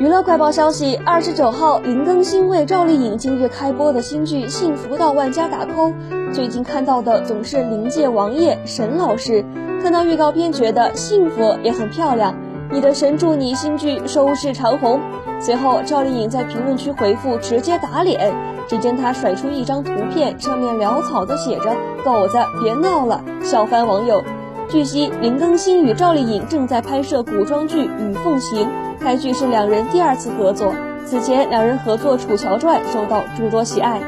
娱乐快报消息：二十九号，林更新为赵丽颖今日开播的新剧《幸福到万家》打 call。最近看到的总是灵界王爷沈老师，看到预告片觉得幸福也很漂亮。你的神助你新剧收视长虹。随后，赵丽颖在评论区回复直接打脸，只见她甩出一张图片，上面潦草的写着“狗子别闹了”，笑翻网友。据悉，林更新与赵丽颖正在拍摄古装剧《与凤行》。该剧是两人第二次合作，此前两人合作《楚乔传》受到诸多喜爱。